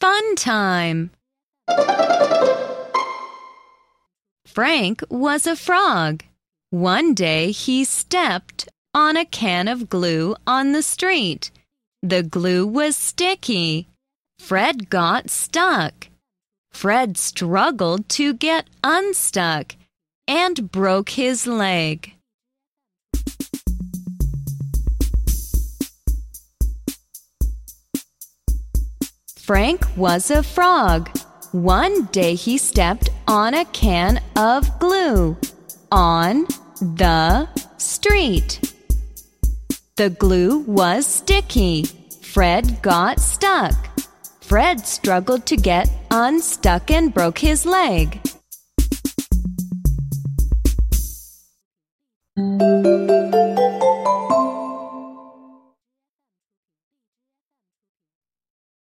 Fun time! Frank was a frog. One day he stepped on a can of glue on the street. The glue was sticky. Fred got stuck. Fred struggled to get unstuck and broke his leg. Frank was a frog. One day he stepped on a can of glue on the street. The glue was sticky. Fred got stuck. Fred struggled to get unstuck and broke his leg.